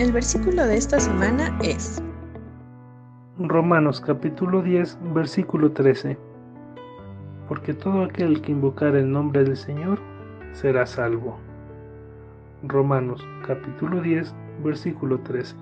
El versículo de esta semana es Romanos capítulo 10, versículo 13. Porque todo aquel que invocar el nombre del Señor será salvo. Romanos capítulo 10, versículo 13.